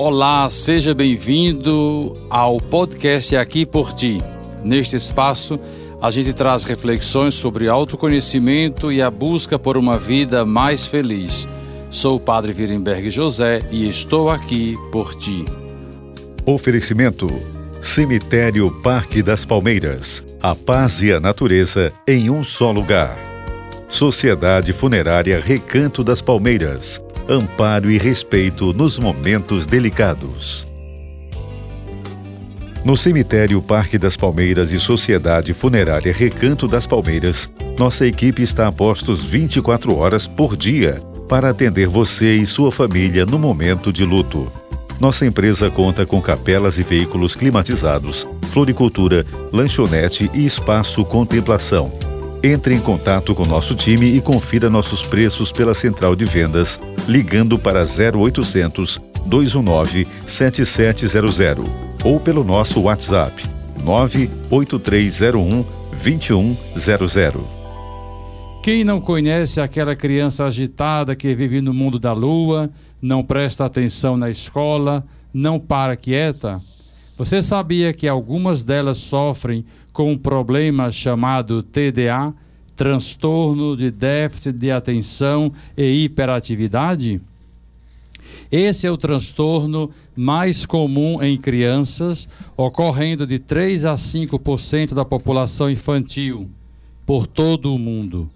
Olá, seja bem-vindo ao podcast Aqui por Ti. Neste espaço, a gente traz reflexões sobre autoconhecimento e a busca por uma vida mais feliz. Sou o Padre Virenberg José e estou aqui por ti. Oferecimento: Cemitério Parque das Palmeiras. A paz e a natureza em um só lugar. Sociedade Funerária Recanto das Palmeiras amparo e respeito nos momentos delicados. No cemitério Parque das Palmeiras e Sociedade Funerária Recanto das Palmeiras, nossa equipe está a postos 24 horas por dia para atender você e sua família no momento de luto. Nossa empresa conta com capelas e veículos climatizados, floricultura, lanchonete e espaço contemplação entre em contato com nosso time e confira nossos preços pela central de vendas ligando para 0800 219 7700 ou pelo nosso WhatsApp 98301 2100. Quem não conhece aquela criança agitada que vive no mundo da lua, não presta atenção na escola, não para quieta? Você sabia que algumas delas sofrem com um problema chamado TDA, transtorno de déficit de atenção e hiperatividade? Esse é o transtorno mais comum em crianças, ocorrendo de 3 a 5% da população infantil por todo o mundo.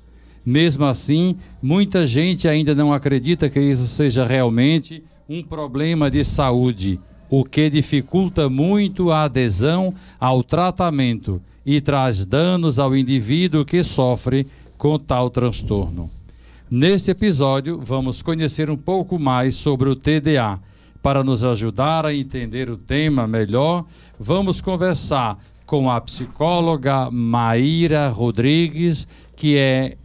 Mesmo assim, muita gente ainda não acredita que isso seja realmente um problema de saúde, o que dificulta muito a adesão ao tratamento e traz danos ao indivíduo que sofre com tal transtorno. Nesse episódio, vamos conhecer um pouco mais sobre o TDA. Para nos ajudar a entender o tema melhor, vamos conversar com a psicóloga Maíra Rodrigues, que é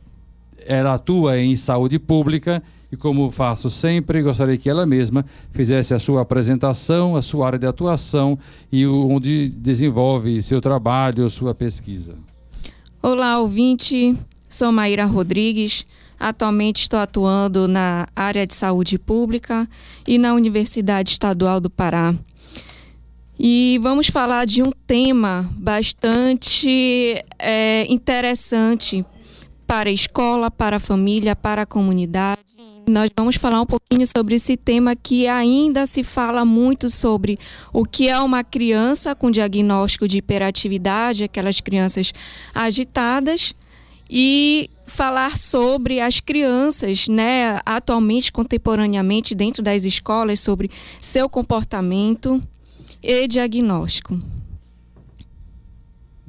ela atua em saúde pública e como faço sempre, gostaria que ela mesma fizesse a sua apresentação, a sua área de atuação e onde desenvolve seu trabalho, sua pesquisa. Olá, ouvinte. Sou Maíra Rodrigues. Atualmente estou atuando na área de saúde pública e na Universidade Estadual do Pará. E vamos falar de um tema bastante é, interessante para a escola, para a família, para a comunidade nós vamos falar um pouquinho sobre esse tema que ainda se fala muito sobre o que é uma criança com diagnóstico de hiperatividade, aquelas crianças agitadas, e falar sobre as crianças, né, atualmente, contemporaneamente, dentro das escolas, sobre seu comportamento e diagnóstico.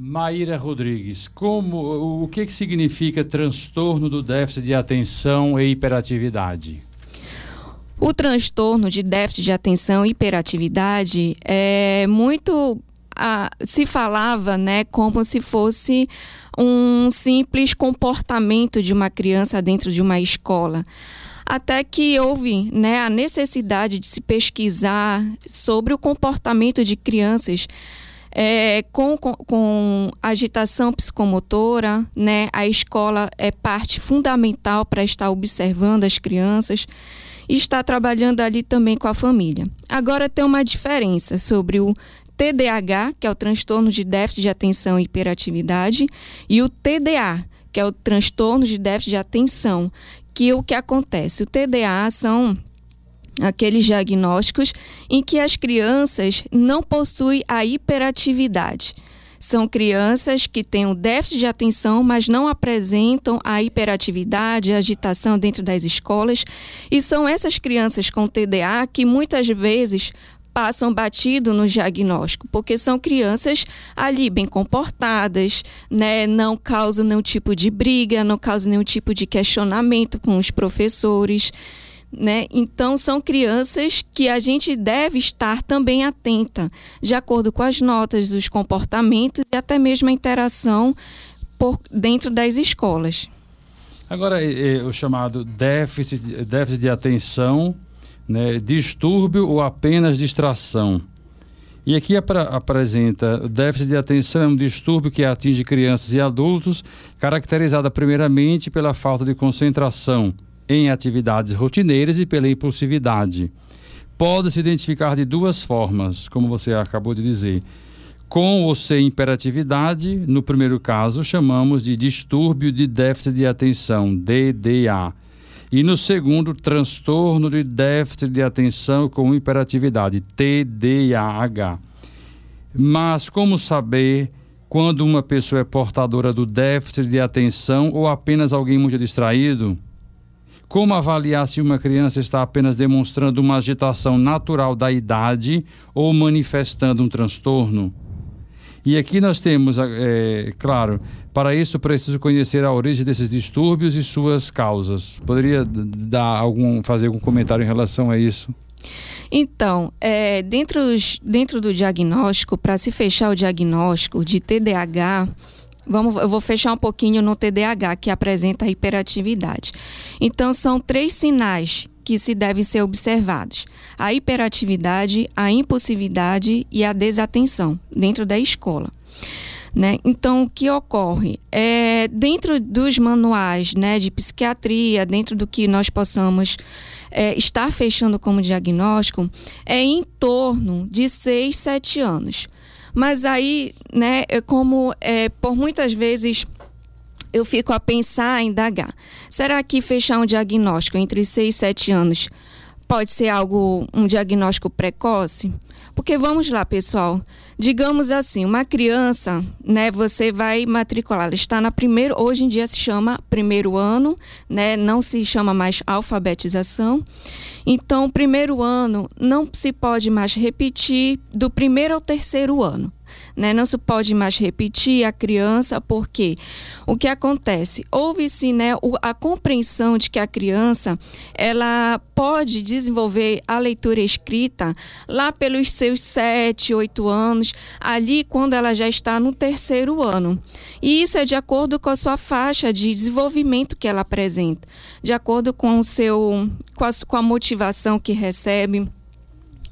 Maíra Rodrigues, como, o que, que significa transtorno do déficit de atenção e hiperatividade? O transtorno de déficit de atenção e hiperatividade é muito. Se falava né, como se fosse um simples comportamento de uma criança dentro de uma escola até que houve né, a necessidade de se pesquisar sobre o comportamento de crianças é, com, com, com, agitação psicomotora, né? A escola é parte fundamental para estar observando as crianças e estar trabalhando ali também com a família. Agora tem uma diferença sobre o TDAH, que é o transtorno de déficit de atenção e hiperatividade, e o TDA, que é o transtorno de déficit de atenção, que o que acontece? O TDA são aqueles diagnósticos em que as crianças não possuem a hiperatividade. São crianças que têm um déficit de atenção, mas não apresentam a hiperatividade, a agitação dentro das escolas. E são essas crianças com TDA que muitas vezes passam batido no diagnóstico, porque são crianças ali bem comportadas, né? não causam nenhum tipo de briga, não causam nenhum tipo de questionamento com os professores né? Então são crianças que a gente deve estar também atenta, de acordo com as notas, os comportamentos e até mesmo a interação por dentro das escolas. Agora, o chamado déficit, déficit de atenção, né, distúrbio ou apenas distração. E aqui apresenta o déficit de atenção é um distúrbio que atinge crianças e adultos, caracterizada primeiramente pela falta de concentração, em atividades rotineiras e pela impulsividade. pode se identificar de duas formas, como você acabou de dizer. Com ou sem imperatividade, no primeiro caso, chamamos de distúrbio de déficit de atenção, DDA. E no segundo, transtorno de déficit de atenção com hiperatividade, TDAH. Mas como saber quando uma pessoa é portadora do déficit de atenção ou apenas alguém muito distraído? Como avaliar se uma criança está apenas demonstrando uma agitação natural da idade ou manifestando um transtorno? E aqui nós temos, é, claro, para isso preciso conhecer a origem desses distúrbios e suas causas. Poderia dar algum, fazer algum comentário em relação a isso? Então, é, dentro, dentro do diagnóstico, para se fechar o diagnóstico de TDAH, vamos, eu vou fechar um pouquinho no TDAH, que apresenta a hiperatividade. Então, são três sinais que se devem ser observados: a hiperatividade, a impulsividade e a desatenção dentro da escola. Né? Então, o que ocorre? É, dentro dos manuais né, de psiquiatria, dentro do que nós possamos é, estar fechando como diagnóstico, é em torno de 6, 7 anos. Mas aí, né, é como é, por muitas vezes eu fico a pensar, em indagar. Será que fechar um diagnóstico entre 6 e 7 anos pode ser algo, um diagnóstico precoce? Porque vamos lá, pessoal. Digamos assim, uma criança, né, você vai matricular, ela está na primeiro, hoje em dia se chama primeiro ano, né, não se chama mais alfabetização. Então, primeiro ano não se pode mais repetir do primeiro ao terceiro ano né? Não se pode mais repetir a criança, porque o que acontece? Houve-se né, a compreensão de que a criança ela pode desenvolver a leitura escrita lá pelos seus sete, oito anos, ali quando ela já está no terceiro ano. E isso é de acordo com a sua faixa de desenvolvimento que ela apresenta, de acordo com o seu com a, com a motivação que recebe,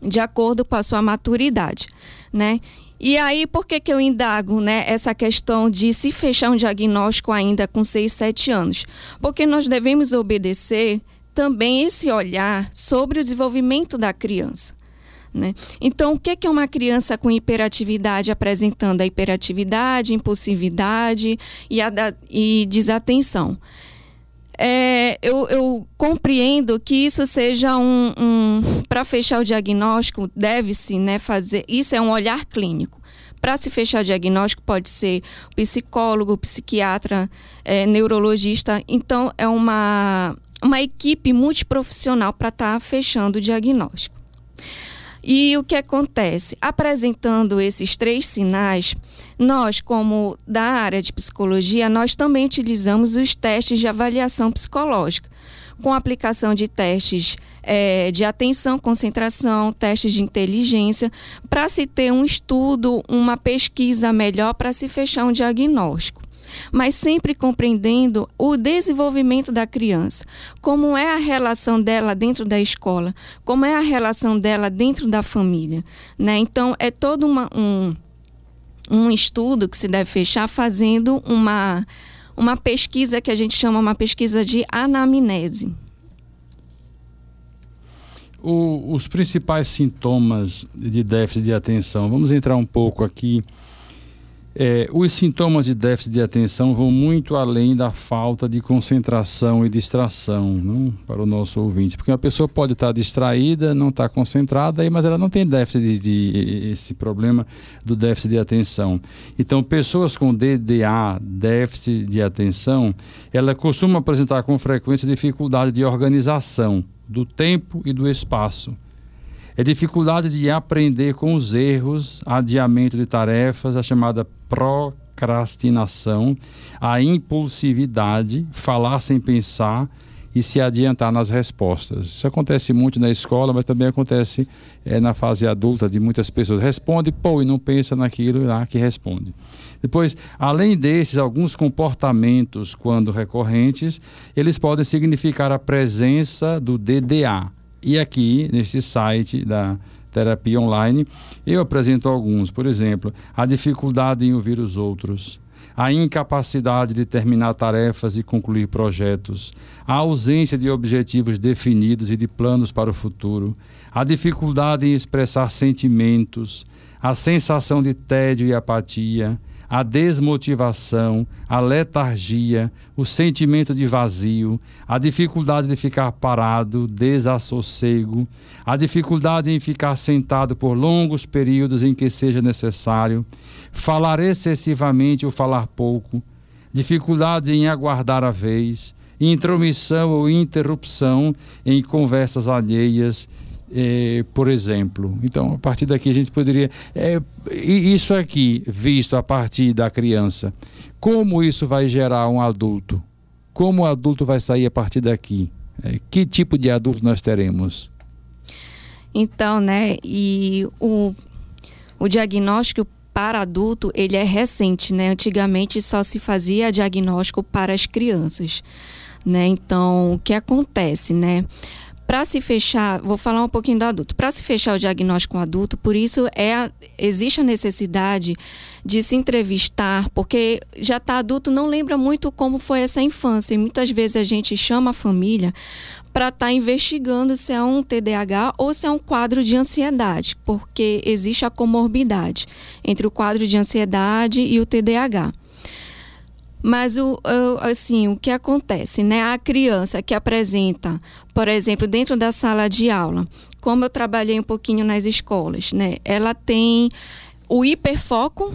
de acordo com a sua maturidade, né? E aí, por que, que eu indago né, essa questão de se fechar um diagnóstico ainda com 6, 7 anos? Porque nós devemos obedecer também esse olhar sobre o desenvolvimento da criança. Né? Então, o que é uma criança com hiperatividade apresentando a hiperatividade, impulsividade e, a, e desatenção? É, eu, eu, compreendo que isso seja um, um para fechar o diagnóstico deve-se né, fazer isso é um olhar clínico. Para se fechar o diagnóstico pode ser psicólogo psiquiatra é, neurologista. Então é uma uma equipe multiprofissional para estar tá fechando o diagnóstico e o que acontece? Apresentando esses três sinais, nós, como da área de psicologia, nós também utilizamos os testes de avaliação psicológica, com aplicação de testes é, de atenção, concentração, testes de inteligência, para se ter um estudo, uma pesquisa melhor para se fechar um diagnóstico mas sempre compreendendo o desenvolvimento da criança, como é a relação dela dentro da escola, como é a relação dela dentro da família, né? Então é todo uma, um um estudo que se deve fechar fazendo uma uma pesquisa que a gente chama uma pesquisa de anamnese. O, os principais sintomas de déficit de atenção, vamos entrar um pouco aqui é, os sintomas de déficit de atenção vão muito além da falta de concentração e distração não? para o nosso ouvinte. Porque uma pessoa pode estar distraída, não estar concentrada, mas ela não tem déficit de, de, esse problema do déficit de atenção. Então, pessoas com DDA, déficit de atenção, ela costuma apresentar com frequência dificuldade de organização do tempo e do espaço é dificuldade de aprender com os erros, adiamento de tarefas, a chamada procrastinação, a impulsividade, falar sem pensar e se adiantar nas respostas. Isso acontece muito na escola, mas também acontece é, na fase adulta de muitas pessoas. Responde, pô, e não pensa naquilo lá que responde. Depois, além desses, alguns comportamentos, quando recorrentes, eles podem significar a presença do DDA, e aqui, nesse site da terapia online, eu apresento alguns. Por exemplo, a dificuldade em ouvir os outros, a incapacidade de terminar tarefas e concluir projetos, a ausência de objetivos definidos e de planos para o futuro, a dificuldade em expressar sentimentos, a sensação de tédio e apatia, a desmotivação, a letargia, o sentimento de vazio, a dificuldade de ficar parado, desassossego, a dificuldade em ficar sentado por longos períodos em que seja necessário, falar excessivamente ou falar pouco, dificuldade em aguardar a vez, intromissão ou interrupção em conversas alheias, é, por exemplo. Então, a partir daqui a gente poderia. É, isso aqui, visto a partir da criança, como isso vai gerar um adulto? Como o adulto vai sair a partir daqui? É, que tipo de adulto nós teremos? Então, né, e o, o diagnóstico para adulto, ele é recente, né? Antigamente só se fazia diagnóstico para as crianças, né? Então, o que acontece, né? Para se fechar, vou falar um pouquinho do adulto. Para se fechar o diagnóstico adulto, por isso é existe a necessidade de se entrevistar, porque já está adulto, não lembra muito como foi essa infância. E muitas vezes a gente chama a família para estar tá investigando se é um TDAH ou se é um quadro de ansiedade, porque existe a comorbidade entre o quadro de ansiedade e o TDAH. Mas o, assim, o que acontece, né? A criança que apresenta, por exemplo, dentro da sala de aula, como eu trabalhei um pouquinho nas escolas, né? Ela tem o hiperfoco,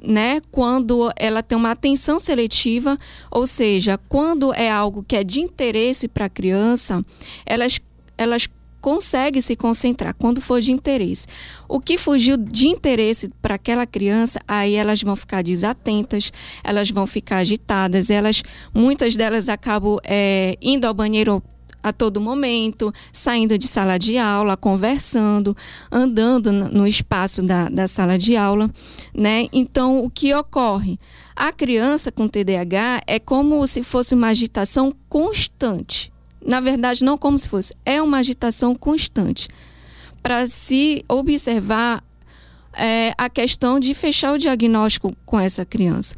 né? Quando ela tem uma atenção seletiva, ou seja, quando é algo que é de interesse para a criança, elas elas consegue se concentrar quando for de interesse. O que fugiu de interesse para aquela criança, aí elas vão ficar desatentas, elas vão ficar agitadas, elas, muitas delas acabam é, indo ao banheiro a todo momento, saindo de sala de aula, conversando, andando no espaço da, da sala de aula, né? Então, o que ocorre? A criança com TDAH é como se fosse uma agitação constante na verdade, não como se fosse, é uma agitação constante para se observar é, a questão de fechar o diagnóstico com essa criança.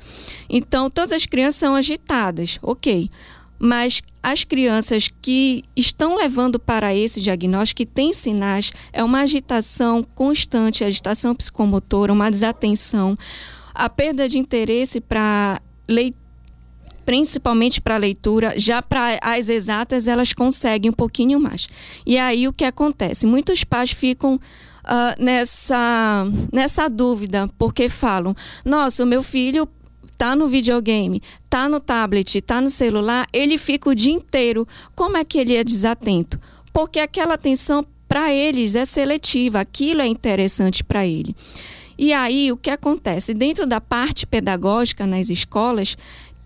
Então, todas as crianças são agitadas, ok. Mas as crianças que estão levando para esse diagnóstico, que têm sinais, é uma agitação constante, agitação psicomotora, uma desatenção, a perda de interesse para leitura principalmente para leitura, já para as exatas elas conseguem um pouquinho mais. E aí o que acontece? Muitos pais ficam uh, nessa, nessa dúvida, porque falam: nossa, o meu filho tá no videogame, tá no tablet, tá no celular, ele fica o dia inteiro. Como é que ele é desatento? Porque aquela atenção para eles é seletiva, aquilo é interessante para ele. E aí o que acontece? Dentro da parte pedagógica nas escolas,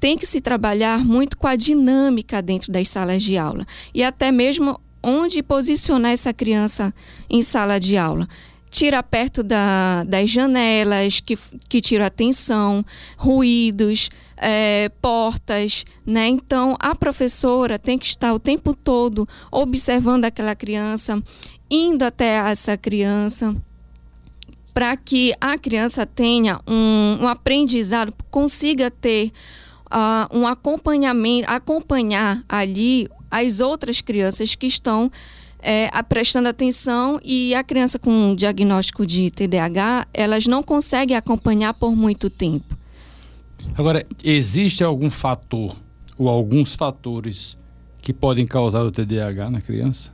tem que se trabalhar muito com a dinâmica dentro das salas de aula e até mesmo onde posicionar essa criança em sala de aula. Tira perto da, das janelas, que, que tira atenção, ruídos, é, portas, né? Então a professora tem que estar o tempo todo observando aquela criança, indo até essa criança, para que a criança tenha um, um aprendizado, consiga ter um acompanhamento, acompanhar ali as outras crianças que estão é, prestando atenção e a criança com um diagnóstico de TDAH, elas não conseguem acompanhar por muito tempo. Agora, existe algum fator ou alguns fatores que podem causar o TDAH na criança?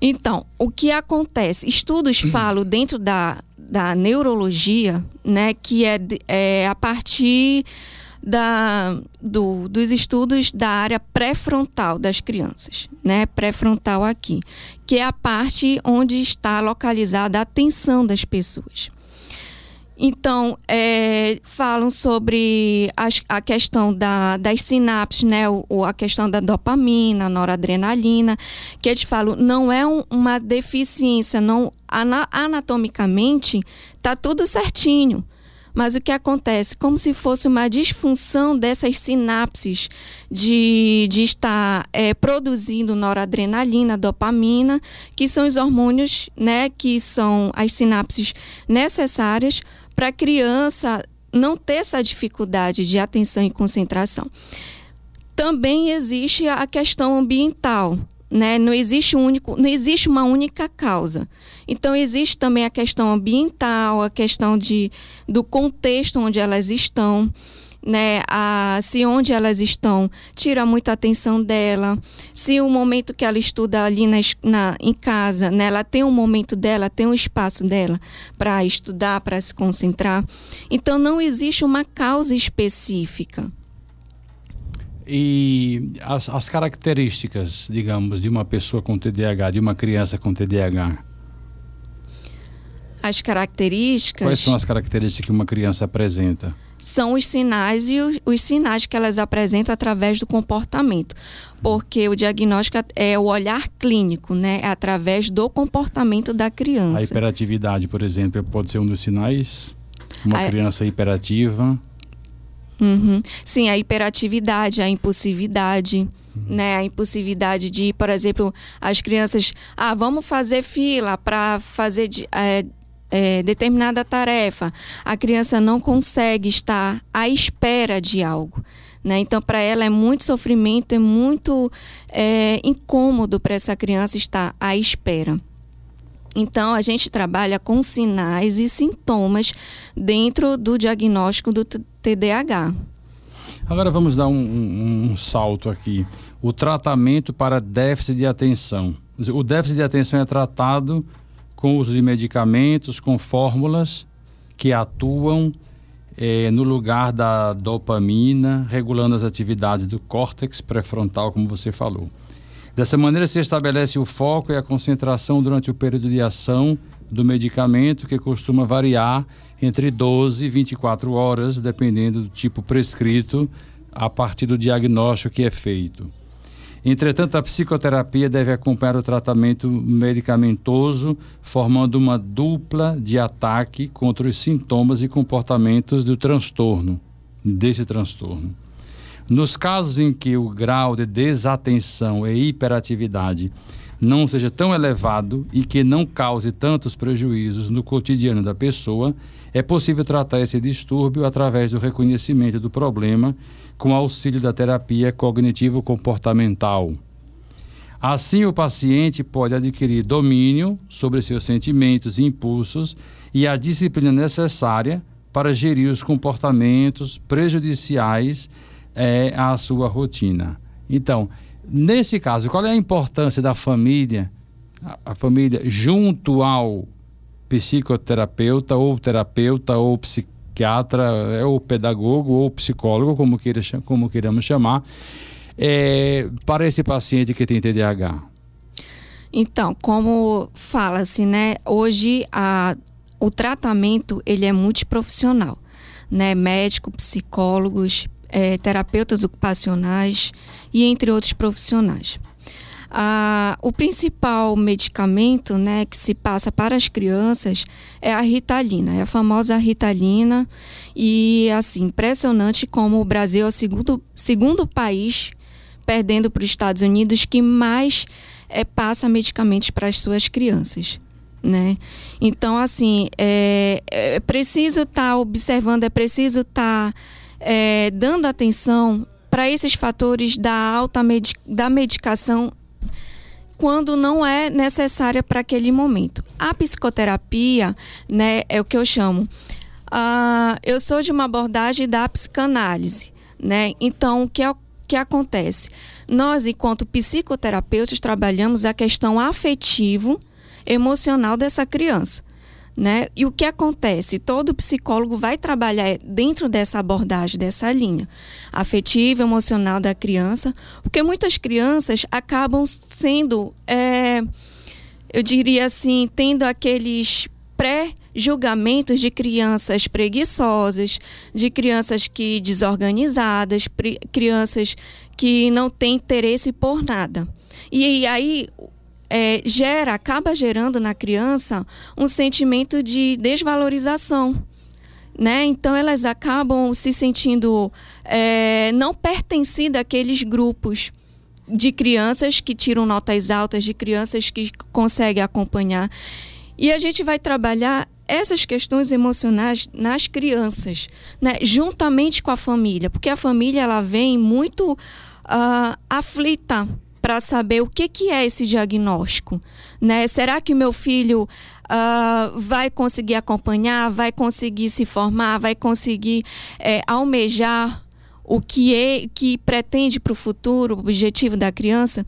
Então, o que acontece? Estudos falam dentro da, da neurologia, né, que é, é a partir da, do, dos estudos da área pré-frontal das crianças, né? Pré-frontal aqui, que é a parte onde está localizada a atenção das pessoas. Então, é, falam sobre as, a questão da, das sinapses, né? O, a questão da dopamina, noradrenalina, que eles falam não é um, uma deficiência, não anatomicamente está tudo certinho. Mas o que acontece? Como se fosse uma disfunção dessas sinapses de, de estar é, produzindo noradrenalina, dopamina, que são os hormônios, né, que são as sinapses necessárias para a criança não ter essa dificuldade de atenção e concentração. Também existe a questão ambiental, né? Não existe um único, não existe uma única causa. Então existe também a questão ambiental, a questão de, do contexto onde elas estão né, a, se onde elas estão tira muita atenção dela, se o momento que ela estuda ali na, na, em casa, né, ela tem um momento dela, tem um espaço dela para estudar, para se concentrar. Então não existe uma causa específica. E as, as características, digamos, de uma pessoa com TDAH, de uma criança com TDAH? As características. Quais são as características que uma criança apresenta? são os sinais e os, os, sinais que elas apresentam através do comportamento. Porque o diagnóstico é o olhar clínico, né? É através do comportamento da criança. A hiperatividade, por exemplo, pode ser um dos sinais? Uma a... criança hiperativa. Uhum. Sim, a hiperatividade, a impulsividade. Uhum. Né, a impulsividade de, por exemplo, as crianças, ah, vamos fazer fila para fazer é, é, determinada tarefa, a criança não consegue estar à espera de algo. Né? Então, para ela é muito sofrimento, é muito é, incômodo para essa criança estar à espera. Então, a gente trabalha com sinais e sintomas dentro do diagnóstico do TDAH. Agora vamos dar um, um, um salto aqui. O tratamento para déficit de atenção. O déficit de atenção é tratado com uso de medicamentos, com fórmulas que atuam eh, no lugar da dopamina, regulando as atividades do córtex pré-frontal, como você falou. Dessa maneira, se estabelece o foco e a concentração durante o período de ação do medicamento, que costuma variar entre 12 e 24 horas, dependendo do tipo prescrito, a partir do diagnóstico que é feito. Entretanto, a psicoterapia deve acompanhar o tratamento medicamentoso, formando uma dupla de ataque contra os sintomas e comportamentos do transtorno, desse transtorno. Nos casos em que o grau de desatenção e hiperatividade não seja tão elevado e que não cause tantos prejuízos no cotidiano da pessoa, é possível tratar esse distúrbio através do reconhecimento do problema com auxílio da terapia cognitivo-comportamental. Assim, o paciente pode adquirir domínio sobre seus sentimentos e impulsos e a disciplina necessária para gerir os comportamentos prejudiciais é, à sua rotina. Então, nesse caso, qual é a importância da família, a, família junto ao psicoterapeuta ou terapeuta ou psiquiatra, é o pedagogo ou psicólogo, como, queira, como queiramos chamar, é, para esse paciente que tem TDAH? Então, como fala-se, né? Hoje a, o tratamento ele é multiprofissional, né? Médico, psicólogos, é, terapeutas ocupacionais e entre outros profissionais. Ah, o principal medicamento né, que se passa para as crianças é a ritalina, é a famosa ritalina. E assim, impressionante como o Brasil é o segundo, segundo país, perdendo para os Estados Unidos, que mais é, passa medicamentos para as suas crianças. Né? Então, assim, é, é preciso estar tá observando, é preciso estar tá, é, dando atenção para esses fatores da alta da medicação quando não é necessária para aquele momento. A psicoterapia, né, é o que eu chamo. Uh, eu sou de uma abordagem da psicanálise, né? Então, o que, é, que acontece? Nós, enquanto psicoterapeutas, trabalhamos a questão afetivo, emocional dessa criança. Né? E o que acontece? Todo psicólogo vai trabalhar dentro dessa abordagem, dessa linha afetiva, emocional da criança, porque muitas crianças acabam sendo, é, eu diria assim, tendo aqueles pré-julgamentos de crianças preguiçosas, de crianças que desorganizadas, crianças que não têm interesse por nada. E aí é, gera, acaba gerando na criança um sentimento de desvalorização. Né? Então elas acabam se sentindo é, não pertencendo àqueles grupos de crianças que tiram notas altas, de crianças que conseguem acompanhar. E a gente vai trabalhar essas questões emocionais nas crianças, né? juntamente com a família, porque a família ela vem muito uh, aflita para saber o que, que é esse diagnóstico. Né? Será que meu filho uh, vai conseguir acompanhar, vai conseguir se formar, vai conseguir é, almejar o que, é, que pretende para o futuro, o objetivo da criança?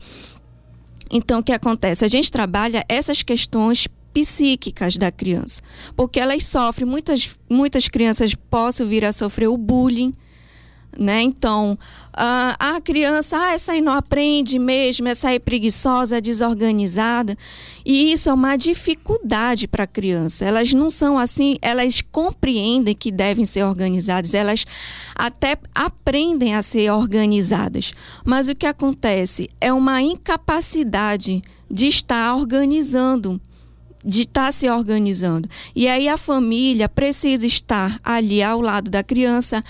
Então, o que acontece? A gente trabalha essas questões psíquicas da criança, porque elas sofrem, muitas, muitas crianças possam vir a sofrer o bullying, né? Então, a criança, ah, essa aí não aprende mesmo, essa aí é preguiçosa, desorganizada. E isso é uma dificuldade para a criança. Elas não são assim, elas compreendem que devem ser organizadas, elas até aprendem a ser organizadas. Mas o que acontece é uma incapacidade de estar organizando de estar se organizando. E aí a família precisa estar ali ao lado da criança,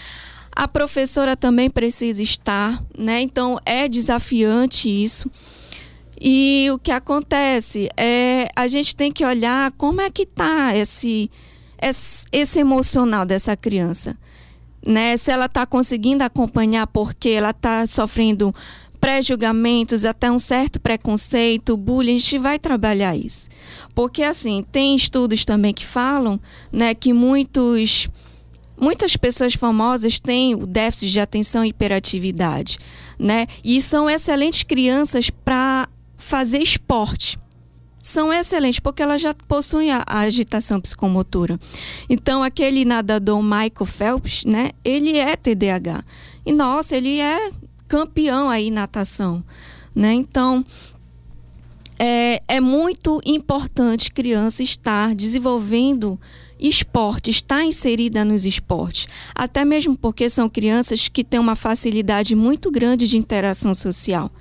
a professora também precisa estar, né? Então é desafiante isso. E o que acontece é a gente tem que olhar como é que está esse, esse, esse emocional dessa criança. Né? Se ela está conseguindo acompanhar porque ela está sofrendo pré-julgamentos, até um certo preconceito, bullying, a gente vai trabalhar isso. Porque assim, tem estudos também que falam né, que muitos Muitas pessoas famosas têm o déficit de atenção e hiperatividade, né? E são excelentes crianças para fazer esporte. São excelentes porque elas já possuem a, a, agitação psicomotora. Então, aquele nadador Michael Phelps, né? Ele é TDAH. E nossa, ele é campeão aí natação, né? Então, é, é muito importante criança estar desenvolvendo esporte, está inserida nos esportes, até mesmo porque são crianças que têm uma facilidade muito grande de interação social.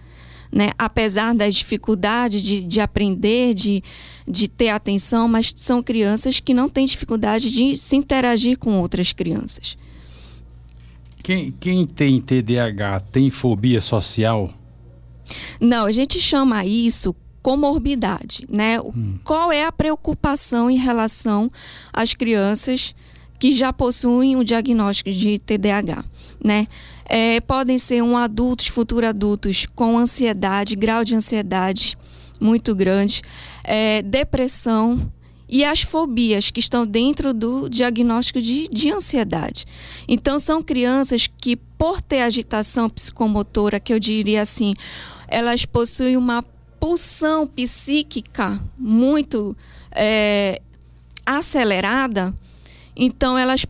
Né? Apesar das dificuldades de, de aprender, de, de ter atenção, mas são crianças que não têm dificuldade de se interagir com outras crianças. Quem, quem tem TDAH tem fobia social? Não, a gente chama isso comorbidade, né? Hum. Qual é a preocupação em relação às crianças que já possuem o diagnóstico de TDAH, né? É, podem ser um adultos, futuros adultos com ansiedade, grau de ansiedade muito grande, é, depressão e as fobias que estão dentro do diagnóstico de, de ansiedade. Então, são crianças que, por ter agitação psicomotora, que eu diria assim, elas possuem uma pulsão psíquica muito é, acelerada, então elas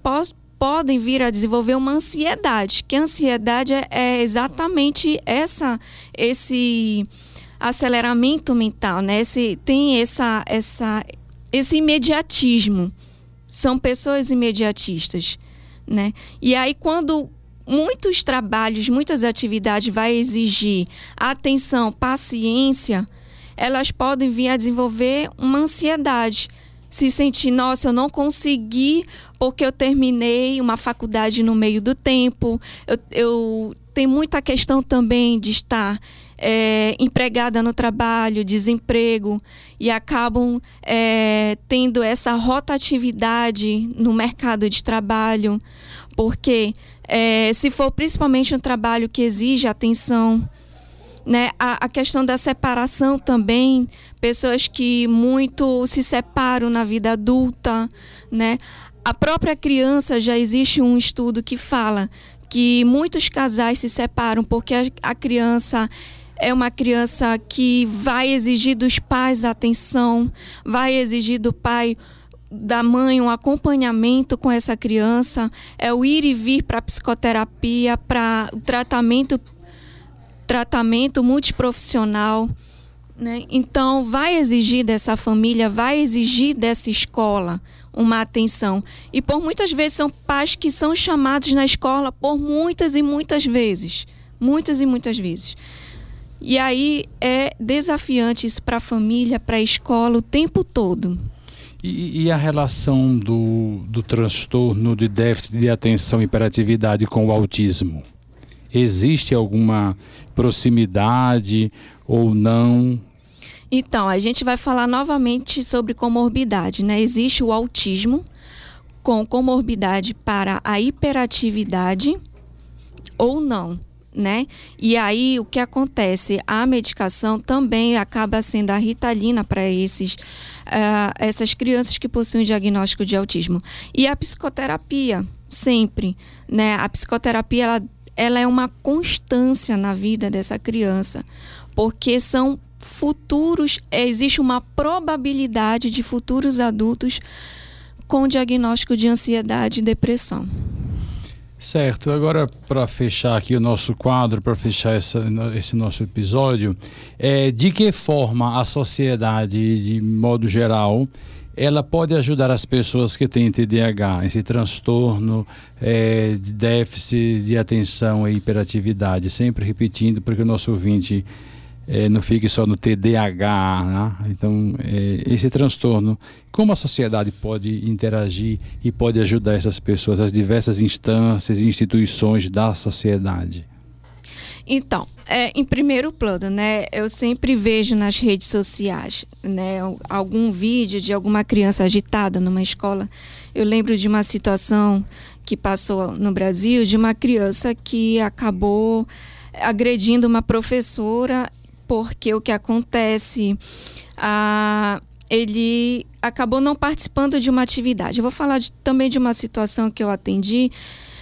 podem vir a desenvolver uma ansiedade, que a ansiedade é, é exatamente essa, esse aceleramento mental, né? Esse, tem essa, essa, esse imediatismo. São pessoas imediatistas, né? E aí quando muitos trabalhos, muitas atividades vai exigir atenção, paciência, elas podem vir a desenvolver uma ansiedade. Se sentir, nossa, eu não consegui porque eu terminei uma faculdade no meio do tempo. Eu, eu tem muita questão também de estar é, empregada no trabalho, desemprego, e acabam é, tendo essa rotatividade no mercado de trabalho, porque é, se for principalmente um trabalho que exige atenção, né? A, a, questão da separação também, pessoas que muito se separam na vida adulta, né? A própria criança já existe um estudo que fala que muitos casais se separam porque a, a criança é uma criança que vai exigir dos pais atenção, vai exigir do pai da mãe um acompanhamento com essa criança, é o ir e vir para psicoterapia, para o tratamento, tratamento multiprofissional. Né? Então, vai exigir dessa família, vai exigir dessa escola uma atenção. E por muitas vezes são pais que são chamados na escola por muitas e muitas vezes. Muitas e muitas vezes. E aí é desafiante isso para a família, para a escola o tempo todo. E, e, a relação do, do transtorno de déficit de atenção e hiperatividade com o autismo? Existe alguma proximidade ou não? Então, a gente vai falar novamente sobre comorbidade, né? Existe o autismo com comorbidade para a hiperatividade ou não, né? E aí o que acontece? A medicação também acaba sendo a ritalina para esses uh, essas crianças que possuem diagnóstico de autismo. E a psicoterapia, sempre, né? A psicoterapia ela, ela é uma constância na vida dessa criança, porque são futuros, existe uma probabilidade de futuros adultos com diagnóstico de ansiedade e depressão. Certo. Agora, para fechar aqui o nosso quadro, para fechar essa, esse nosso episódio, é, de que forma a sociedade, de modo geral, ela pode ajudar as pessoas que têm TDAH, esse transtorno é, de déficit de atenção e hiperatividade? Sempre repetindo, porque o nosso ouvinte é, não fique só no TDAH. Né? Então, é, esse transtorno, como a sociedade pode interagir e pode ajudar essas pessoas, as diversas instâncias e instituições da sociedade? Então, é, em primeiro plano, né, eu sempre vejo nas redes sociais, né, algum vídeo de alguma criança agitada numa escola. Eu lembro de uma situação que passou no Brasil de uma criança que acabou agredindo uma professora porque o que acontece, ah, ele acabou não participando de uma atividade. Eu vou falar de, também de uma situação que eu atendi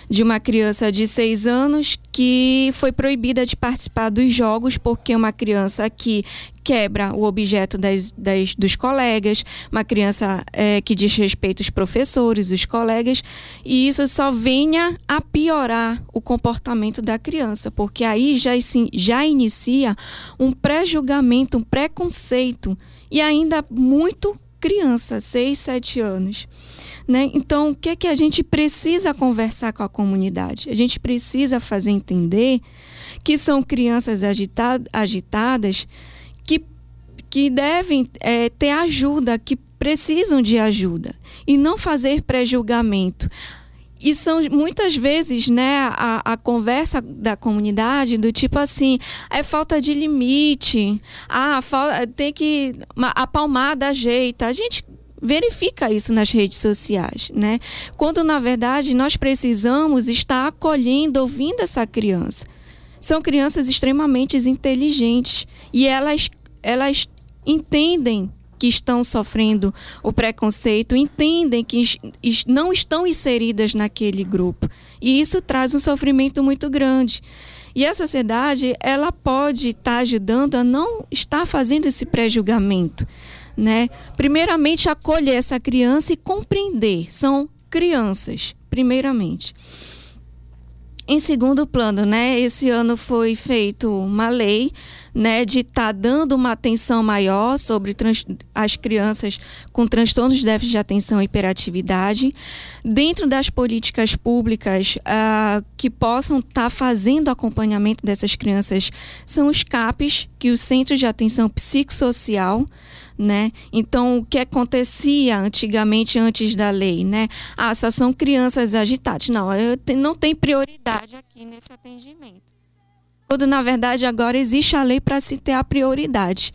de uma criança de seis anos que foi proibida de participar dos jogos porque uma criança que quebra o objeto das, das dos colegas, uma criança é, que diz respeito aos professores, os colegas, e isso só venha a piorar o comportamento da criança, porque aí já, já inicia um pré-julgamento, um preconceito, e ainda muito criança, 6, 7 anos. Né? Então, o que é que a gente precisa conversar com a comunidade? A gente precisa fazer entender que são crianças agitad agitadas que, que devem é, ter ajuda, que precisam de ajuda e não fazer pré-julgamento. E são muitas vezes né, a, a conversa da comunidade do tipo assim, é falta de limite, ah, tem que. A palmada ajeita. A gente verifica isso nas redes sociais, né? Quando na verdade nós precisamos estar acolhendo, ouvindo essa criança. São crianças extremamente inteligentes e elas elas entendem que estão sofrendo o preconceito, entendem que não estão inseridas naquele grupo. E isso traz um sofrimento muito grande. E a sociedade, ela pode estar ajudando a não estar fazendo esse pré-julgamento né? Primeiramente, acolher essa criança e compreender. São crianças, primeiramente. Em segundo plano, né, esse ano foi feito uma lei né, de estar tá dando uma atenção maior sobre as crianças com transtornos de déficit de atenção e hiperatividade, dentro das políticas públicas uh, que possam estar tá fazendo acompanhamento dessas crianças são os CAPs, que é o Centro de Atenção Psicossocial, né? Então, o que acontecia antigamente antes da lei, né? Ah, só são crianças agitadas. Não, não tem prioridade aqui nesse atendimento. Quando, na verdade, agora existe a lei para se ter a prioridade,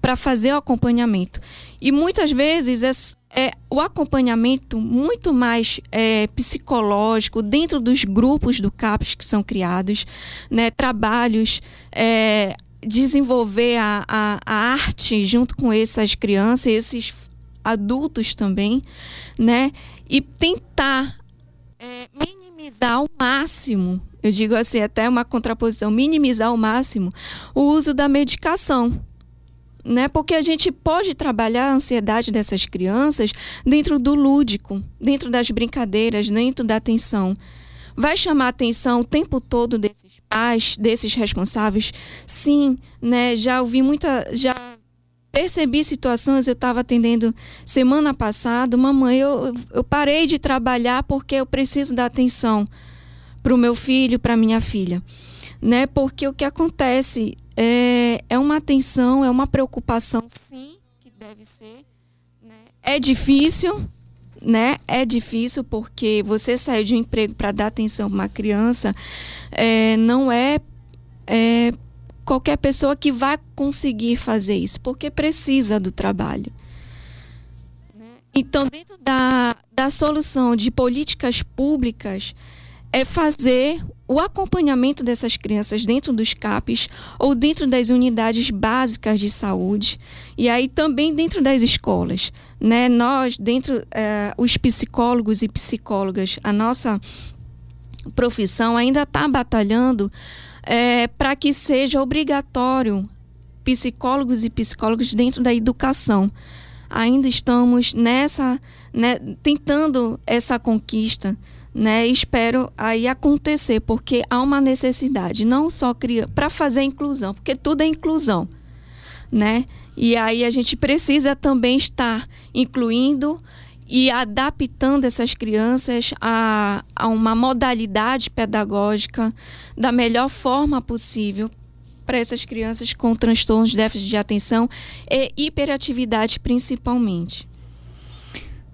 para fazer o acompanhamento. E muitas vezes é, é o acompanhamento muito mais é, psicológico dentro dos grupos do CAPS que são criados, né? trabalhos é, desenvolver a, a, a arte junto com essas crianças, esses adultos também, né? E tentar é, minimizar ao máximo, eu digo assim, até uma contraposição, minimizar ao máximo o uso da medicação. Né? Porque a gente pode trabalhar a ansiedade dessas crianças dentro do lúdico, dentro das brincadeiras, dentro da atenção vai chamar a atenção o tempo todo desses desses responsáveis? Sim, né? Já ouvi muita, já percebi situações, eu estava atendendo semana passada, uma mãe, eu, eu parei de trabalhar porque eu preciso dar atenção para o meu filho, para minha filha, né? Porque o que acontece é, é uma atenção, é uma preocupação, sim, que deve ser, né? É difícil, né? É difícil porque você sair de um emprego para dar atenção a uma criança é, não é, é qualquer pessoa que vai conseguir fazer isso, porque precisa do trabalho. Então, dentro da, da solução de políticas públicas, é fazer o acompanhamento dessas crianças dentro dos CAPs ou dentro das unidades básicas de saúde e aí também dentro das escolas. Né? Nós, dentro, eh, os psicólogos e psicólogas, a nossa profissão ainda está batalhando é, para que seja obrigatório psicólogos e psicólogos dentro da educação. Ainda estamos nessa, né, tentando essa conquista, né? Espero aí acontecer, porque há uma necessidade, não só para fazer inclusão, porque tudo é inclusão, né? E aí a gente precisa também estar incluindo e adaptando essas crianças a, a uma modalidade pedagógica da melhor forma possível para essas crianças com transtornos de déficit de atenção e hiperatividade principalmente.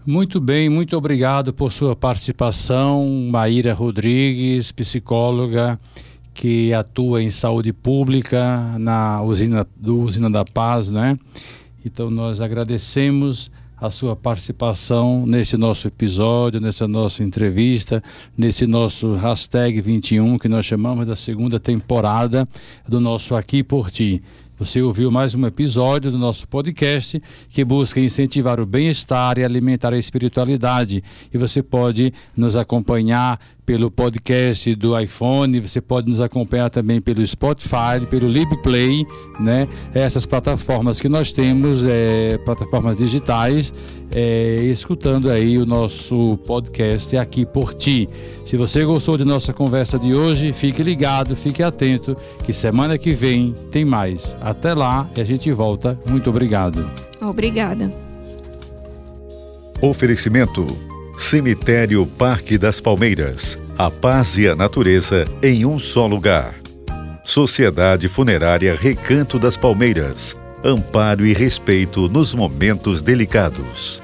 Muito bem, muito obrigado por sua participação, Maíra Rodrigues, psicóloga que atua em saúde pública na usina do Usina da Paz, né? Então nós agradecemos a sua participação nesse nosso episódio, nessa nossa entrevista, nesse nosso hashtag 21 que nós chamamos da segunda temporada do nosso Aqui por Ti. Você ouviu mais um episódio do nosso podcast que busca incentivar o bem-estar e alimentar a espiritualidade. E você pode nos acompanhar pelo podcast do iPhone, você pode nos acompanhar também pelo Spotify, pelo LibPlay, né? Essas plataformas que nós temos, é, plataformas digitais, é, escutando aí o nosso podcast aqui por ti. Se você gostou de nossa conversa de hoje, fique ligado, fique atento, que semana que vem tem mais. Até lá e a gente volta. Muito obrigado. Obrigada. Oferecimento Cemitério Parque das Palmeiras. A paz e a natureza em um só lugar. Sociedade Funerária Recanto das Palmeiras. Amparo e respeito nos momentos delicados.